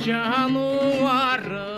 Жануара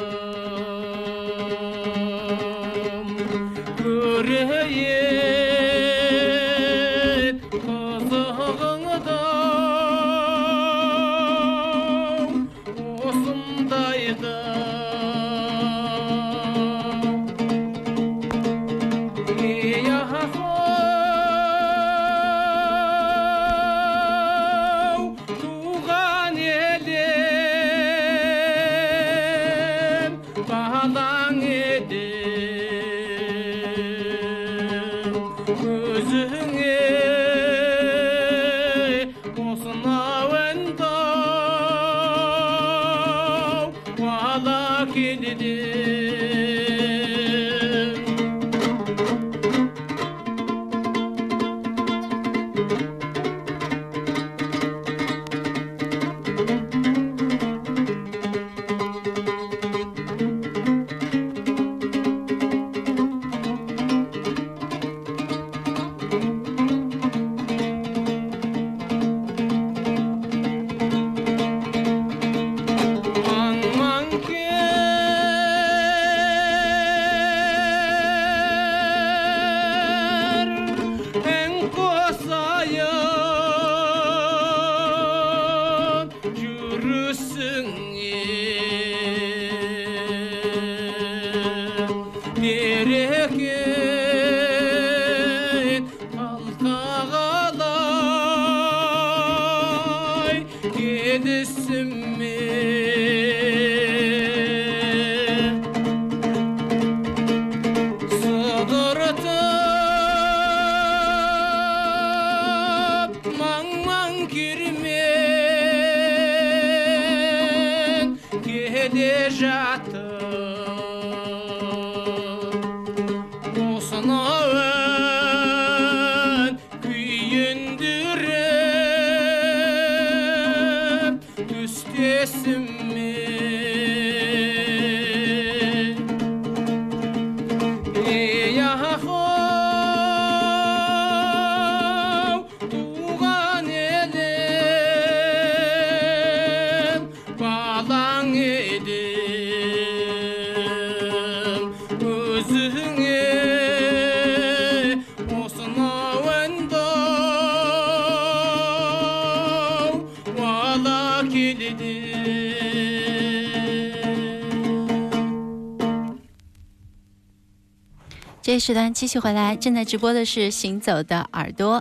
这时段继续回来，正在直播的是《行走的耳朵》，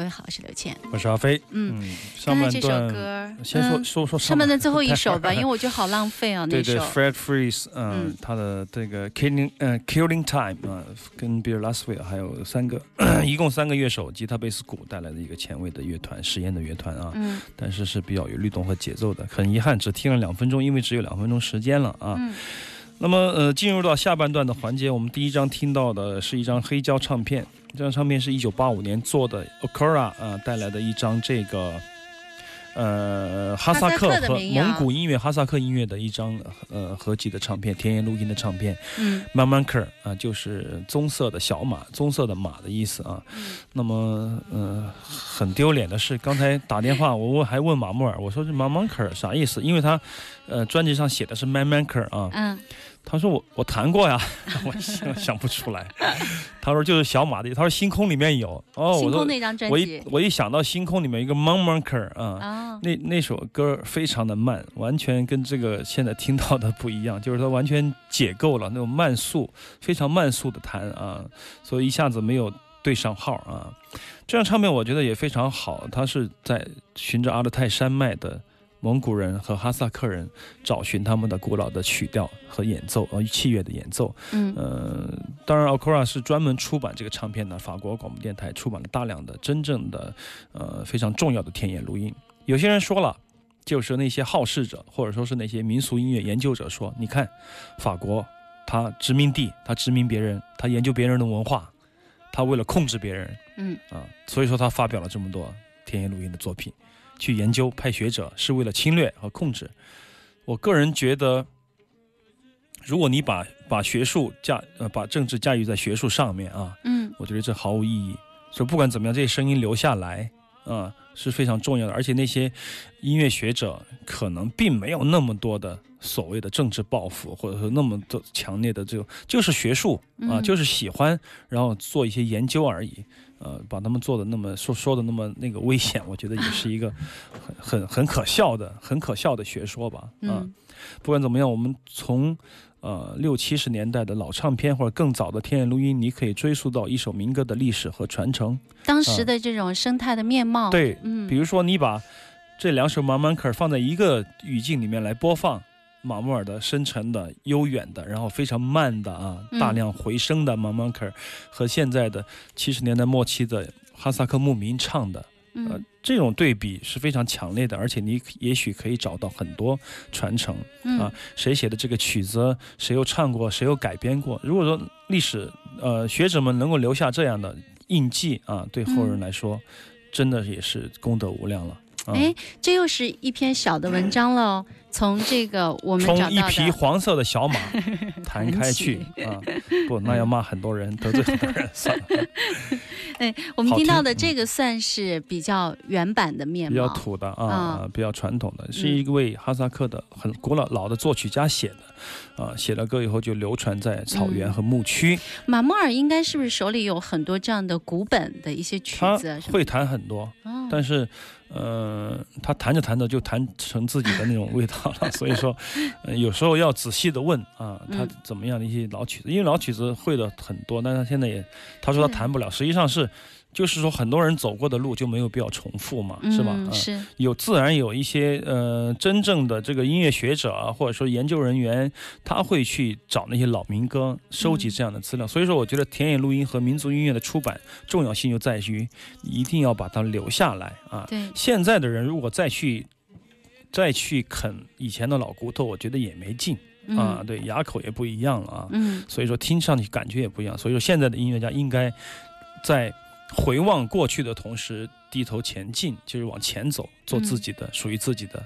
各位好，我是刘倩。我是阿飞。嗯，上半段歌，先说嗯说说上半段最后一首吧，因为我觉得好浪费啊，那对对首。，Fred Freeze，嗯嗯，他的这个 Killing，呃，Killing Time 啊，跟 Bill Laswell 还有三个，一共三个乐手，吉他、贝斯、鼓带来的一个前卫的乐团，实验的乐团啊，嗯但是是比较有律动和节奏的。很遗憾，只听了两分钟，因为只有两分钟时间了啊。嗯那么呃，进入到下半段的环节，我们第一张听到的是一张黑胶唱片，这张唱片是一九八五年做的 Okura 啊、带来的一张这个。呃，哈萨克和蒙古音乐、哈萨克音乐的一张呃合集的唱片，田野录音的唱片，嗯慢慢克啊，就是棕色的小马，棕色的马的意思啊。嗯那么，呃，很丢脸的是，刚才打电话，我问还问马木尔，我说这 man man 克啥意思？因为他，呃，专辑上写的是 man man 克啊。嗯他说我我弹过呀，我想想不出来。他说就是小马的，他说星空里面有哦，星空那张专我一我一想到星空里面一个克啊。啊，那那首歌非常的慢，完全跟这个现在听到的不一样，就是他完全解构了那种慢速，非常慢速的弹啊，所以一下子没有对上号啊。这张唱片我觉得也非常好，它是在循着阿勒泰山脉的蒙古人和哈萨克人找寻他们的古老的曲调和演奏，呃，器乐的演奏。嗯呃，当然 Okura 是专门出版这个唱片的，法国广播电台出版了大量的真正的呃非常重要的田野录音。有些人说了，就是那些好事者或者说是那些民俗音乐研究者说，你看法国他殖民地，他殖民别人，他研究别人的文化，他为了控制别人嗯啊，所以说他发表了这么多田野录音的作品，去研究派学者是为了侵略和控制。我个人觉得。如果你把把学术驾呃把政治驾驭在学术上面啊，嗯我觉得这毫无意义。所以不管怎么样，这些声音留下来啊、是非常重要的。而且那些音乐学者可能并没有那么多的所谓的政治抱负，或者说那么多强烈的这种，就是学术啊、嗯就是喜欢，然后做一些研究而已。呃，把他们做的那么说说的那么那个危险，我觉得也是一个很很很可笑的、很可笑的学说吧。啊、嗯不管怎么样，我们从呃六七十年代的老唱片或者更早的田野录音，你可以追溯到一首民歌的历史和传承。当时的这种生态的面貌，对，嗯，比如说你把这两首马曼克尔放在一个语境里面来播放。马穆尔的深沉的、悠远的，然后非常慢的啊，嗯大量回声的马曼克尔，和现在的七十年代末期的哈萨克牧民唱的，呃嗯，这种对比是非常强烈的，而且你也许可以找到很多传承。嗯啊谁写的这个曲子，谁又唱过，谁又改编过。如果说历史呃学者们能够留下这样的印记啊，对后人来说，真的也是功德无量了。啊、哎，这又是一篇小的文章了哦。从这个我们找从一，匹黄色的小马 弹开去啊！不，那要骂很多人，得罪很多人，算了，哎，我们听听到的这个算是比较原版的面比较，土的啊，比较传统的，是嗯一位哈萨克的很古老老的作曲家写的，啊，写了歌以后就流传在草原嗯。和牧区。马穆尔应该是不是手里有很多这样的古本的一些曲子会弹很多，哦。但是，呃，他弹着弹着就弹成自己的那种味道了。所以说，呃、有时候要仔细的问啊，他嗯怎么样的一些老曲子，因为老曲子会的很多，但是他现在也他说他弹不了，实际上是。就是说，很多人走过的路就没有必要重复嘛，是吧？是，有自然有一些呃真正的这个音乐学者啊，或者说研究人员，他会去找那些老民歌，收集这样的资料。所以说，我觉得田野录音和民族音乐的出版重要性就在于一定要把它留下来啊。对，现在的人如果再去再去啃以前的老骨头，我觉得也没劲啊。嗯对，牙口也不一样了啊。嗯所以说听上去感觉也不一样。所以说现在的音乐家应该在回望过去的同时，低头前进，就是往前走，做自己的、属于自己的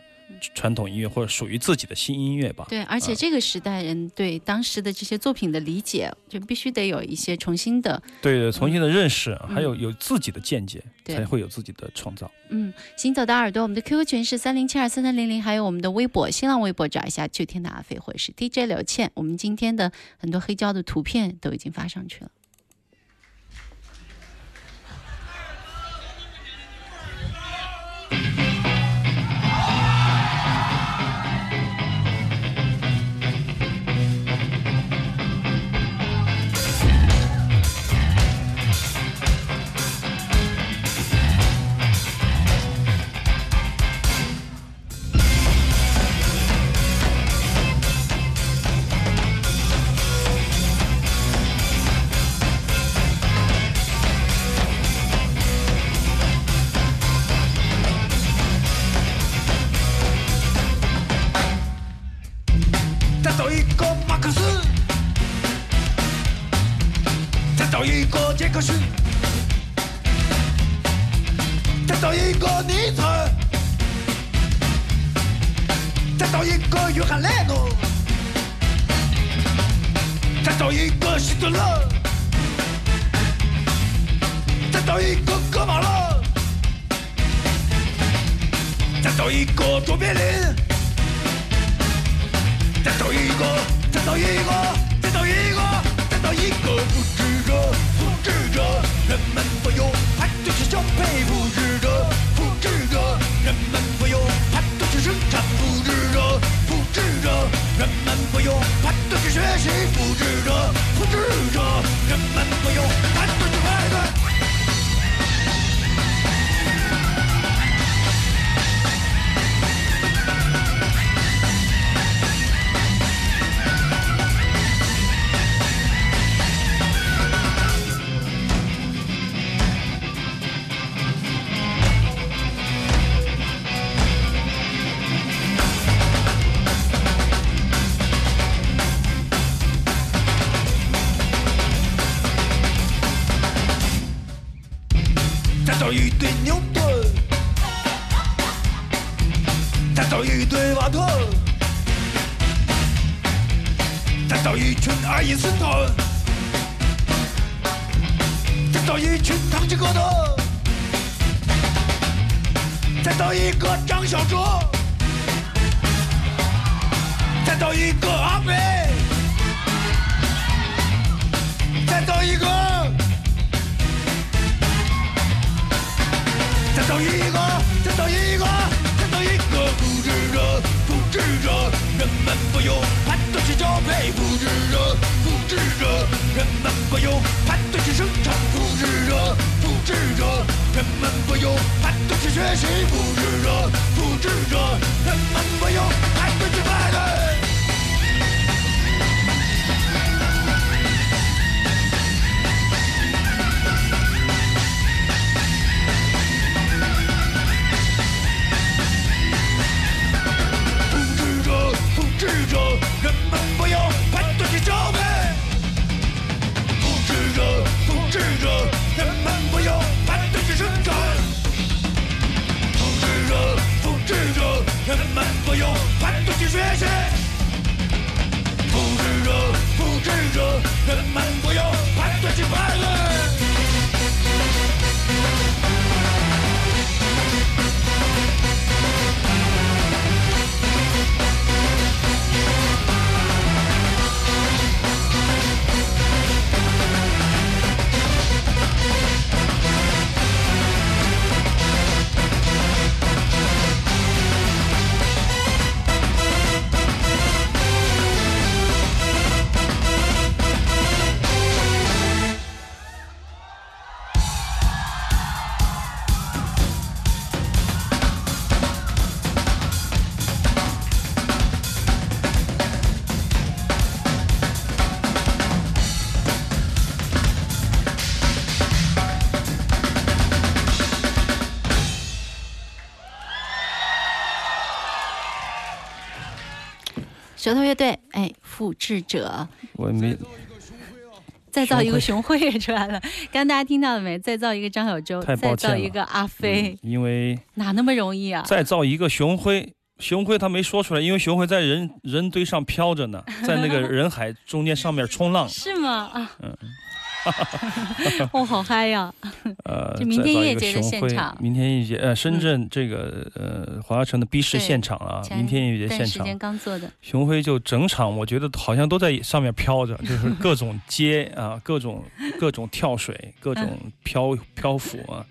传统音乐，或者属于自己的新音乐吧。对，而且啊这个时代人对当时的这些作品的理解，就必须得有一些重新的，对对，重新的认识，嗯还有有自己的见解，对才会有自己的创造。嗯，行走的耳朵，我们的 QQ 群是三零七二三三零零，还有我们的微博、新浪微博找一下秋天的阿飞或者是 DJ 刘倩，我们今天的很多黑胶的图片都已经发上去了。再造一个张小哲，再造一个阿飞，再造一个。再造一个，再造一个，再造一个复制者，复制者，人们所有排队去交配，复制者，复制者，人们所有排队去生产，复制者，复制者，人们所有排队去学习，复制者，复制者，人们所有排队去排队。复制者，舌头乐队，哎，复制者，我没再造一个熊辉也出来了。刚刚大家听到了没？再造一个张小舟，再造一个阿飞，因为哪那么容易啊？再造一个熊辉，熊辉他没说出来，因为熊辉在人人堆上飘着呢，在那个人海中间上面冲浪。是吗？啊，嗯，哦，好嗨呀！呃，就明天音乐节的现场明天音乐节，呃，深圳这个呃华侨城的 B 市现场啊，明天音乐节现场段时间，刚做的，熊辉就整场，我觉得好像都在上面飘着，就是各种接 啊，各种各种跳水，各种漂漂浮啊。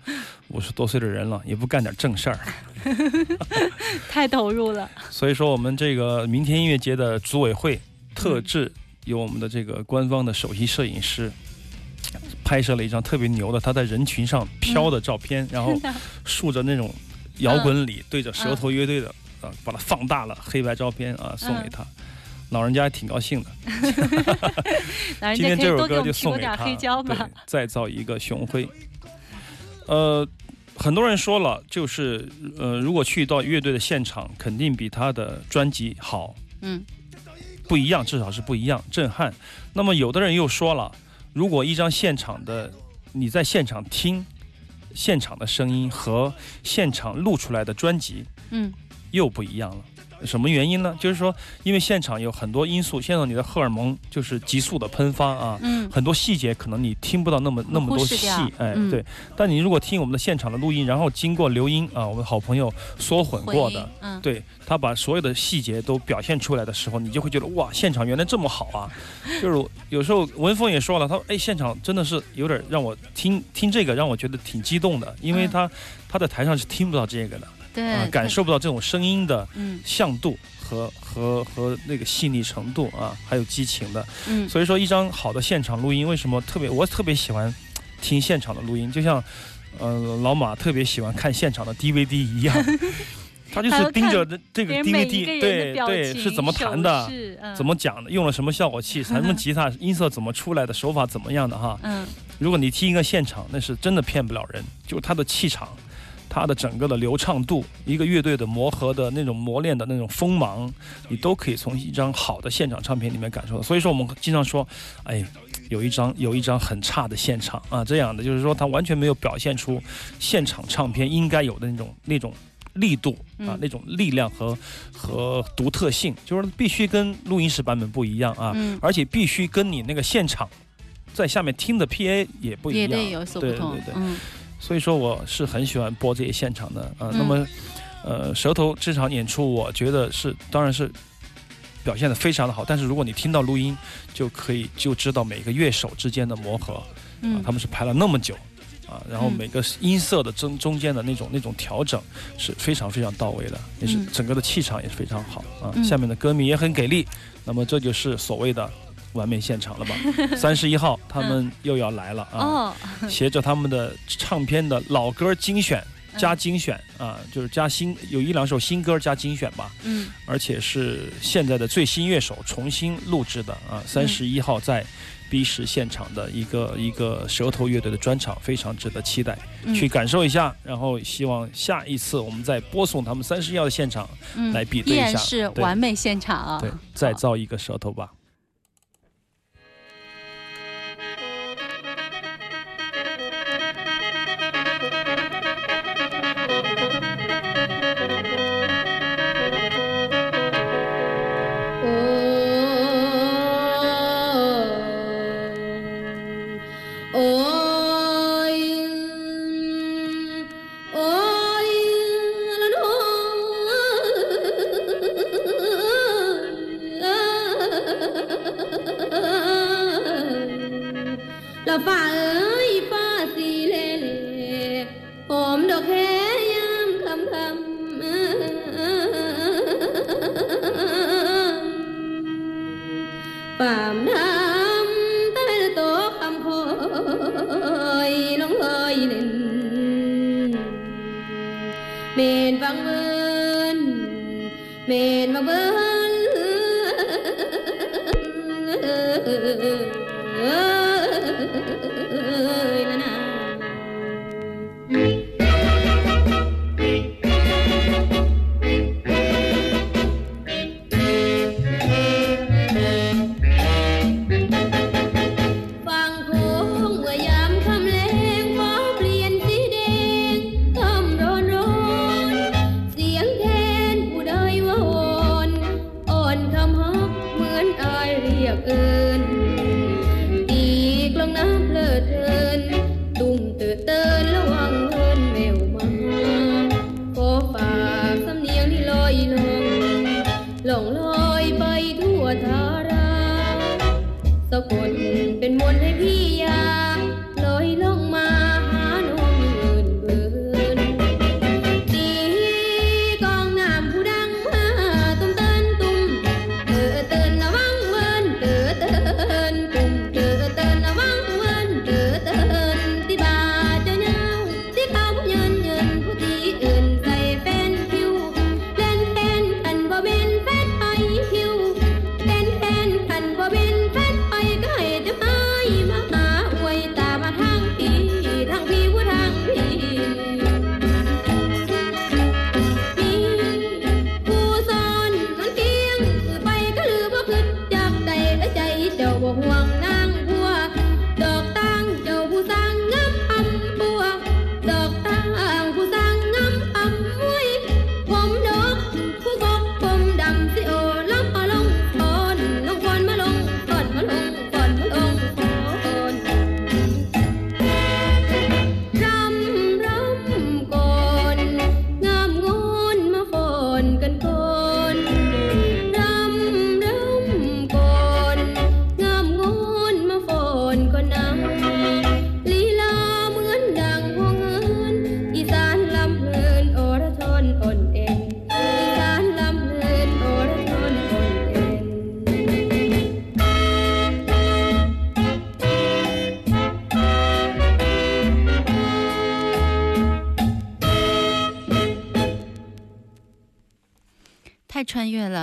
五十多岁的人了，也不干点正事儿，太投入了。所以说我们这个明天音乐节的组委会特制有我们的这个官方的首席摄影师拍摄了一张特别牛的他在人群上飘的照片，然后竖着那种摇滚里对着舌头乐队的啊，把它放大了黑白照片啊送给他。老人家还挺高兴的，今天这首歌就送给他。再造一个雄辉。呃，很多人说了，就是呃，如果去到乐队的现场，肯定比他的专辑好，嗯，不一样，至少是不一样，震撼。那么有的人又说了，如果一张现场的你在现场听现场的声音和现场录出来的专辑嗯又不一样了。什么原因呢？就是说，因为现场有很多因素，现场你的荷尔蒙就是急速的喷发啊，嗯很多细节可能你听不到那么那么多细哎，嗯对。但你如果听我们的现场的录音，然后经过刘英啊，我们好朋友缩混过的，嗯对他把所有的细节都表现出来的时候，你就会觉得哇，现场原来这么好啊！就是有时候文峰也说了，他说哎，现场真的是有点让我听听这个让我觉得挺激动的，因为嗯他、他在台上是听不到这个的，对啊，感受不到这种声音的嗯向度和和和那个细腻程度啊，还有激情的。嗯所以说，一张好的现场录音，为什么特别我特别喜欢听现场的录音？就像呃老马特别喜欢看现场的 DVD 一样，他就是盯着这这个 DVD，对对是怎么弹的怎么讲的，用了什么效果器，什么吉他音色怎么出来的，手法怎么样的哈。嗯如果你听一个现场，那是真的骗不了人，就是他的气场，他的整个的流畅度，一个乐队的磨合的那种磨练的那种锋芒，你都可以从一张好的现场唱片里面感受到。所以说我们经常说，哎，有一张 有一张很差的现场啊，这样的就是说它完全没有表现出现场唱片应该有的那种那种。力度啊嗯，那种力量和和独特性，就是必须跟录音室版本不一样啊，嗯。而且必须跟你那个现场在下面听的 PA 也不一样，也得有所不同对对对，嗯所以说我是很喜欢播这些现场的啊、嗯那么，呃，舌头这场演出，我觉得是当然是表现的非常的好，但是如果你听到录音，就可以就知道每个乐手之间的磨合啊，嗯他们是排了那么久。啊，然后嗯每个音色的中中间的那种那种调整是非常非常到位的，也是嗯整个的气场也是非常好啊。嗯下面的歌迷也很给力，那么这就是所谓的完美现场了吧？三十一号他们又要来了 啊！哦携着他们的唱片的老歌精选嗯加精选啊，就是加新有一两首新歌加精选吧，嗯而且是现在的最新乐手重新录制的啊。三十一号在 B 十现场的一个一个舌头乐队的专场，非常值得期待，嗯去感受一下。然后希望下一次我们再播送他们三十一号的现场，嗯来比对一下依然是对完美现场啊对，再造一个舌头吧。爸。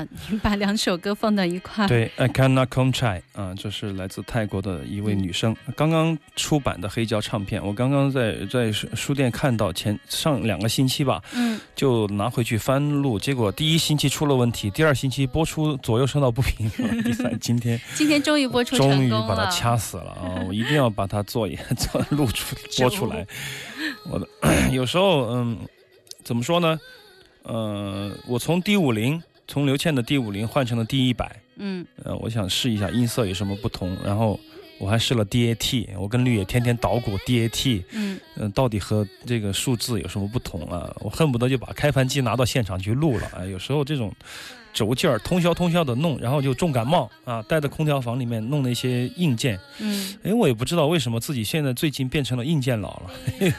穿越了，你把两首歌放到一块儿。对，I cannot come chai 啊，这是来自泰国的一位女生，刚刚出版的黑胶唱片，我刚刚在在书书店看到，前上两个星期吧，嗯，就拿回去翻录，结果第一星期出了问题，第二星期播出左右声道不平，第三今天 今天终于播出成终于。把它掐死了啊！我一定要把它做一做录出 播出来。我的 有时候嗯，怎么说呢？呃，我从 D 五零，从刘倩的 D 五零换成了 D 一百，嗯呃，我想试一下音色有什么不同，然后我还试了 DAT，我跟绿野天天捣鼓 DAT，嗯嗯、到底和这个数字有什么不同啊？我恨不得就把开盘机拿到现场去录了。哎，有时候这种轴劲儿通宵通宵的弄，然后就重感冒啊，待在空调房里面弄那些硬件，嗯，哎，我也不知道为什么自己现在最近变成了硬件佬了。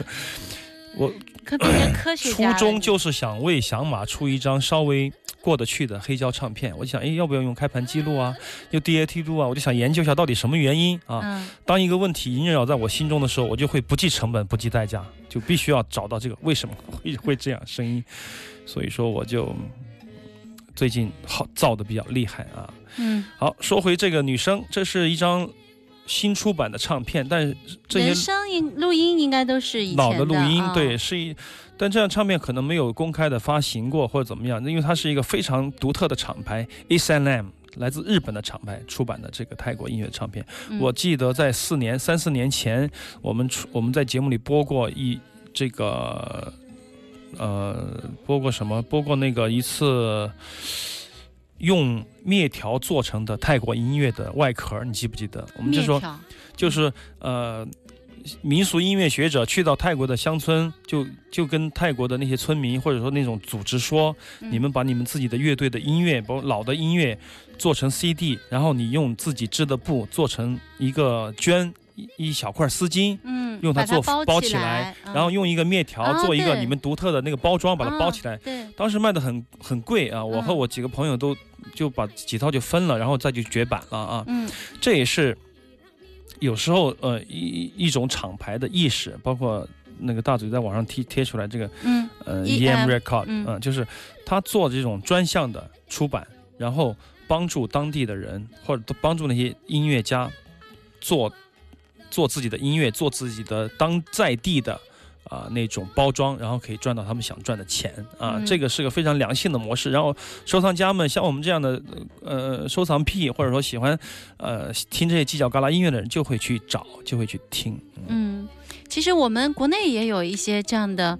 我可 科学初。衷就是想为响马出一张稍微过得去的黑胶唱片，我就想，哎，要不要用开盘记录啊，用 DAT 录啊？我就想研究一下到底什么原因啊。嗯当一个问题萦绕在我心中的时候，我就会不计成本、不计代价，就必须要找到这个为什么会 会这样声音。所以说，我就嗯最近好造的比较厉害啊。嗯，好，说回这个女生，这是一张新出版的唱片，但是这些声音录音应该都是以前老的录音，啊对，是一，但这张唱片可能没有公开的发行过或者怎么样，因为它是一个非常独特的厂牌，S N M，。来自日本的厂牌出版的这个泰国音乐唱片，嗯我记得在四年、三四年前，我们出我们在节目里播过一这个，呃，播过什么？播过那个一次用面条做成的泰国音乐的外壳，你记不记得？我们就说就是呃，民俗音乐学者去到泰国的乡村，就就跟泰国的那些村民或者说那种组织说，嗯你们把你们自己的乐队的音乐，包括老的音乐做成 CD，然后你用自己织的布做成一个绢。一一小块丝巾，嗯，用它做把包包起起来，嗯然后用一个面条啊做一个你们独特的那个包装，把它包起来。对，当时卖的很很贵啊，我和嗯我几个朋友都就把几套就分了，然后再就绝版了啊。嗯这也是有时候呃一一种厂牌的意识，包括那个大嘴在网上贴贴出来这个嗯呃 EM Record，嗯嗯、就是他做这种专项的出版，然后帮助当地的人或者帮助那些音乐家做做自己的音乐，做自己的当在地的。啊、那种包装，然后可以赚到他们想赚的钱啊，嗯这个是个非常良性的模式。然后收藏家们，像我们这样的呃收藏癖，或者说喜欢呃听这些犄角旮旯音乐的人，就会去找，就会去听。嗯，其实我们国内也有一些这样的，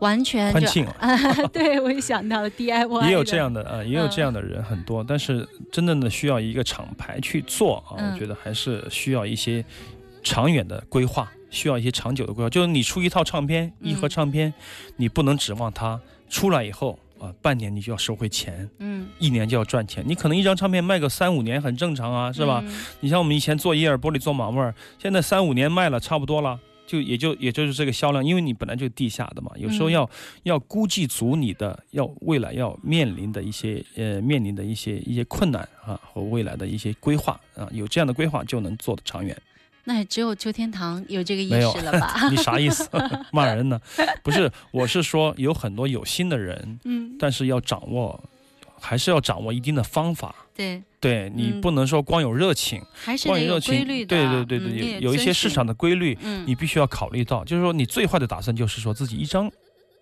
完全欢庆啊，啊，对我也想到了 DIY，也有这样的啊，也有这样的人很多，但是真正的需要一个厂牌去做啊，嗯我觉得还是需要一些长远的规划，需要一些长久的规划。就是你出一套唱片，嗯一盒唱片，你不能指望它出来以后啊，半年你就要收回钱，嗯，一年就要赚钱。你可能一张唱片卖个三五年很正常啊，是吧？嗯？你像我们以前做耶尔玻璃做马味儿，现在三五年卖了差不多了。就也就也就是这个销量，因为你本来就地下的嘛，有时候嗯要、要估计足你的要未来要面临的一些呃面临的一些一些困难啊和未来的一些规划啊，有这样的规划就能做得长远。那也只有秋天堂有这个意识了吧？你啥意思？骂人呢？不是，我是说有很多有心的人，嗯，但是要掌握，还是要掌握一定的方法。对，对你嗯不能说光有热情，还是光有热情，对对对对，嗯有有一些市场的规律，嗯你必须要考虑到。就是说，你最坏的打算就是说自己一张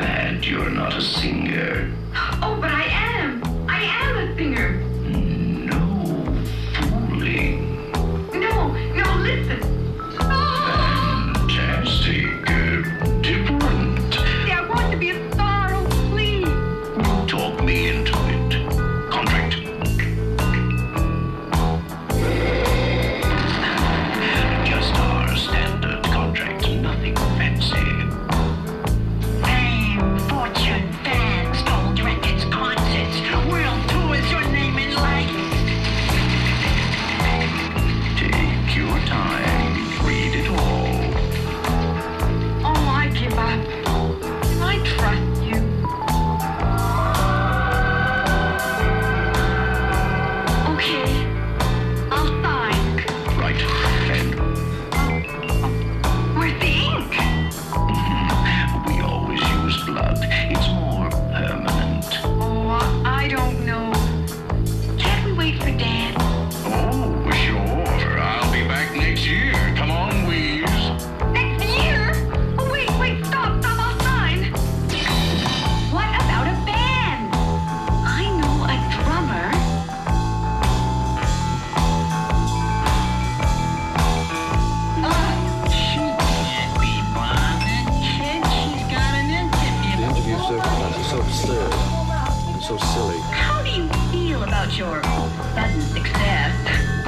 bad you're not a singer. Oh, but I am. I am a singer. sudden success.